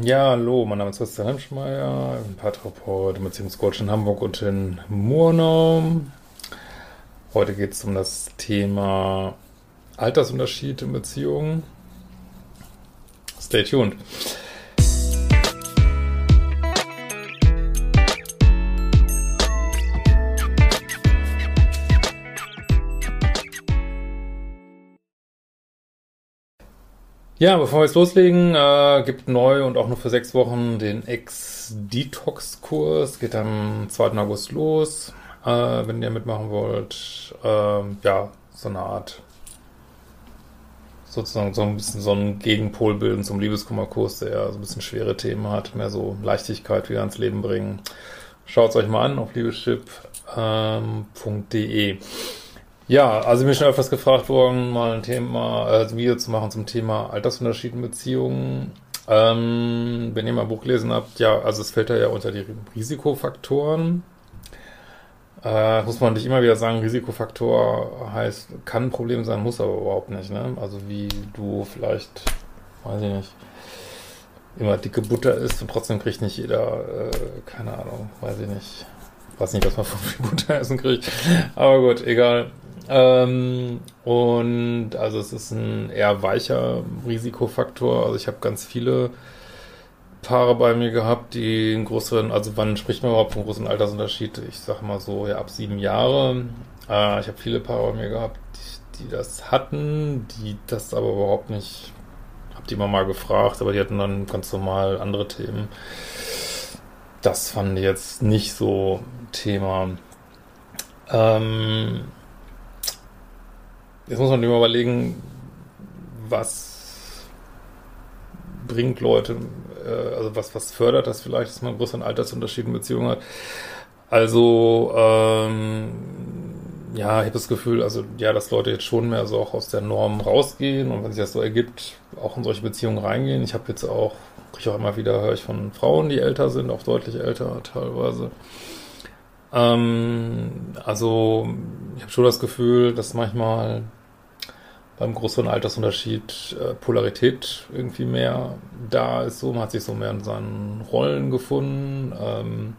Ja, hallo, mein Name ist Christian Hemschmeier, Paartherapeut, Beziehungscoach in Hamburg und in Murnau. Heute geht es um das Thema Altersunterschied in Beziehungen. Stay tuned. Ja, bevor wir jetzt loslegen, äh, gibt neu und auch nur für sechs Wochen den Ex-Detox-Kurs. Geht am 2. August los. Äh, wenn ihr mitmachen wollt, äh, ja, so eine Art, sozusagen so ein bisschen so ein Gegenpol bilden zum Liebeskummerkurs, der ja so ein bisschen schwere Themen hat, mehr so Leichtigkeit wieder ans Leben bringen. Schaut es euch mal an auf liebeschip.de. Ähm, ja, also mir ist schon öfters gefragt worden, mal ein Thema, äh, ein Video zu machen zum Thema Altersunterschied in Beziehungen. Ähm, wenn ihr mal ein Buch gelesen habt, ja, also es fällt da ja unter die Risikofaktoren. Äh, muss man nicht immer wieder sagen, Risikofaktor heißt, kann ein Problem sein, muss aber überhaupt nicht, ne? Also wie du vielleicht, weiß ich nicht, immer dicke Butter isst und trotzdem kriegt nicht jeder, äh, keine Ahnung, weiß ich nicht, weiß nicht, was man von viel Butter essen kriegt. Aber gut, egal. Ähm, und also es ist ein eher weicher Risikofaktor. Also ich habe ganz viele Paare bei mir gehabt, die einen größeren, also wann spricht man überhaupt von großen Altersunterschied? Ich sage mal so, ja, ab sieben Jahre. Äh, ich habe viele Paare bei mir gehabt, die, die, das hatten, die das aber überhaupt nicht, hab die immer mal gefragt, aber die hatten dann ganz normal andere Themen. Das fand ich jetzt nicht so Thema. Ähm, Jetzt muss man immer überlegen, was bringt Leute, äh, also was, was fördert das vielleicht, dass man einen größeren Altersunterschied in Beziehungen hat. Also, ähm, ja, ich habe das Gefühl, also ja, dass Leute jetzt schon mehr so auch aus der Norm rausgehen und wenn sich das so ergibt, auch in solche Beziehungen reingehen. Ich habe jetzt auch, kriege auch immer wieder, höre ich von Frauen, die älter sind, auch deutlich älter teilweise. Ähm, also, ich habe schon das Gefühl, dass manchmal beim größeren Altersunterschied äh, Polarität irgendwie mehr da ist. So, man hat sich so mehr in seinen Rollen gefunden. Ähm,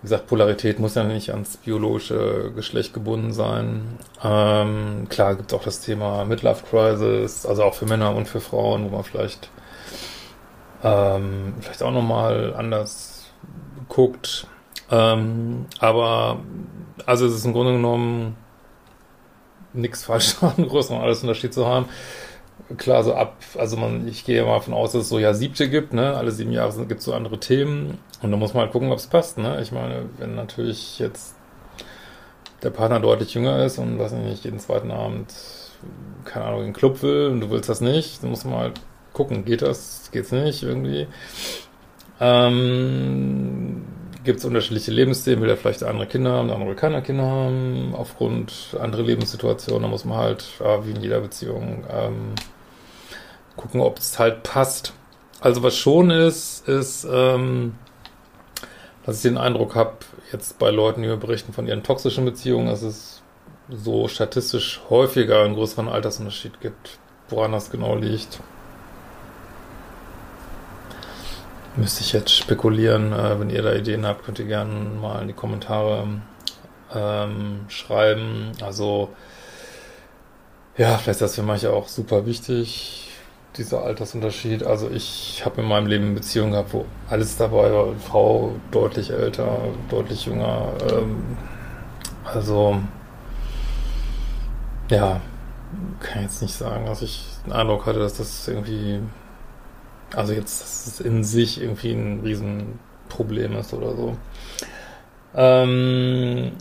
wie gesagt, Polarität muss ja nicht ans biologische Geschlecht gebunden sein. Ähm, klar gibt es auch das Thema Midlife Crisis, also auch für Männer und für Frauen, wo man vielleicht ähm, vielleicht auch nochmal anders guckt. Ähm, aber also es ist im Grunde genommen nichts falsch daran, größeren Altersunterschied zu haben. Klar, so ab, also man, ich gehe mal davon aus, dass es so ja siebte gibt, ne? Alle sieben Jahre gibt es so andere Themen. Und da muss man halt gucken, ob es passt, ne? Ich meine, wenn natürlich jetzt der Partner deutlich jünger ist und weiß nicht, jeden zweiten Abend, keine Ahnung, in den Club will und du willst das nicht, dann muss man halt gucken, geht das, geht's nicht irgendwie. Ähm, gibt es unterschiedliche Lebensthemen, will er vielleicht andere Kinder haben, andere keine Kinder haben, aufgrund anderer Lebenssituationen. Da muss man halt, äh, wie in jeder Beziehung, ähm, gucken, ob es halt passt. Also was schon ist, ist, ähm, dass ich den Eindruck habe, jetzt bei Leuten, die mir berichten von ihren toxischen Beziehungen, dass es so statistisch häufiger einen größeren Altersunterschied gibt. Woran das genau liegt, Müsste ich jetzt spekulieren. Äh, wenn ihr da Ideen habt, könnt ihr gerne mal in die Kommentare ähm, schreiben. Also, ja, vielleicht ist das für manche auch super wichtig, dieser Altersunterschied. Also, ich habe in meinem Leben Beziehungen gehabt, wo alles dabei war. Frau deutlich älter, deutlich jünger. Ähm, also, ja, kann jetzt nicht sagen, dass ich den Eindruck hatte, dass das irgendwie also jetzt, dass es in sich irgendwie ein Riesenproblem ist oder so. Ähm,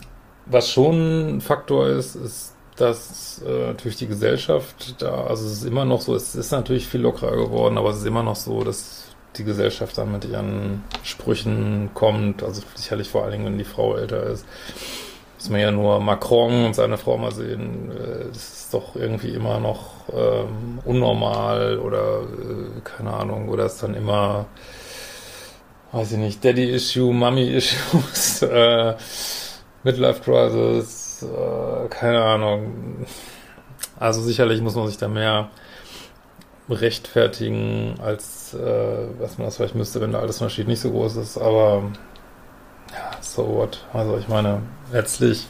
was schon ein Faktor ist, ist dass äh, natürlich die Gesellschaft da, also es ist immer noch so, es ist natürlich viel lockerer geworden, aber es ist immer noch so, dass die Gesellschaft dann mit ihren Sprüchen kommt, also sicherlich vor allen Dingen, wenn die Frau älter ist. Muss man ja nur Macron und seine Frau mal sehen, äh, das ist doch irgendwie immer noch ähm, unnormal oder äh, keine Ahnung, oder ist dann immer, weiß ich nicht, Daddy-Issue, Mommy-Issues, äh, Midlife-Crisis, äh, keine Ahnung. Also sicherlich muss man sich da mehr rechtfertigen, als äh, was man das vielleicht müsste, wenn der Altersunterschied nicht so groß ist. Aber so what. Also ich meine, letztlich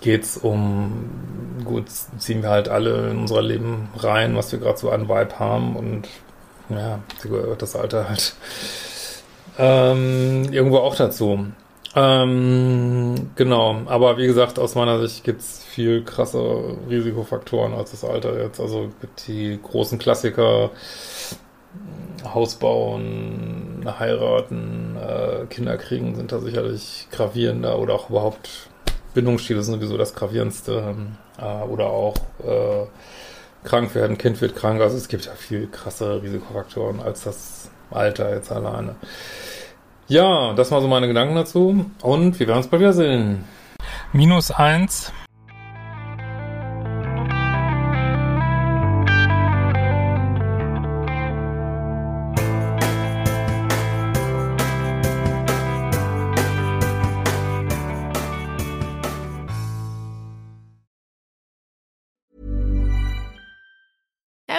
geht's um, gut, ziehen wir halt alle in unser Leben rein, was wir gerade so an Vibe haben und ja, gehört das Alter halt ähm, irgendwo auch dazu. Ähm, genau, aber wie gesagt, aus meiner Sicht gibt's viel krasse Risikofaktoren als das Alter jetzt. Also gibt die großen Klassiker, Haus bauen, heiraten, äh, Kinder kriegen sind da sicherlich gravierender oder auch überhaupt Bindungsstile sind sowieso das gravierendste. Äh, oder auch äh, krank werden, Kind wird krank. Also es gibt ja viel krasse Risikofaktoren als das Alter jetzt alleine. Ja, das waren so meine Gedanken dazu. Und wir werden uns bald wiedersehen. Minus eins.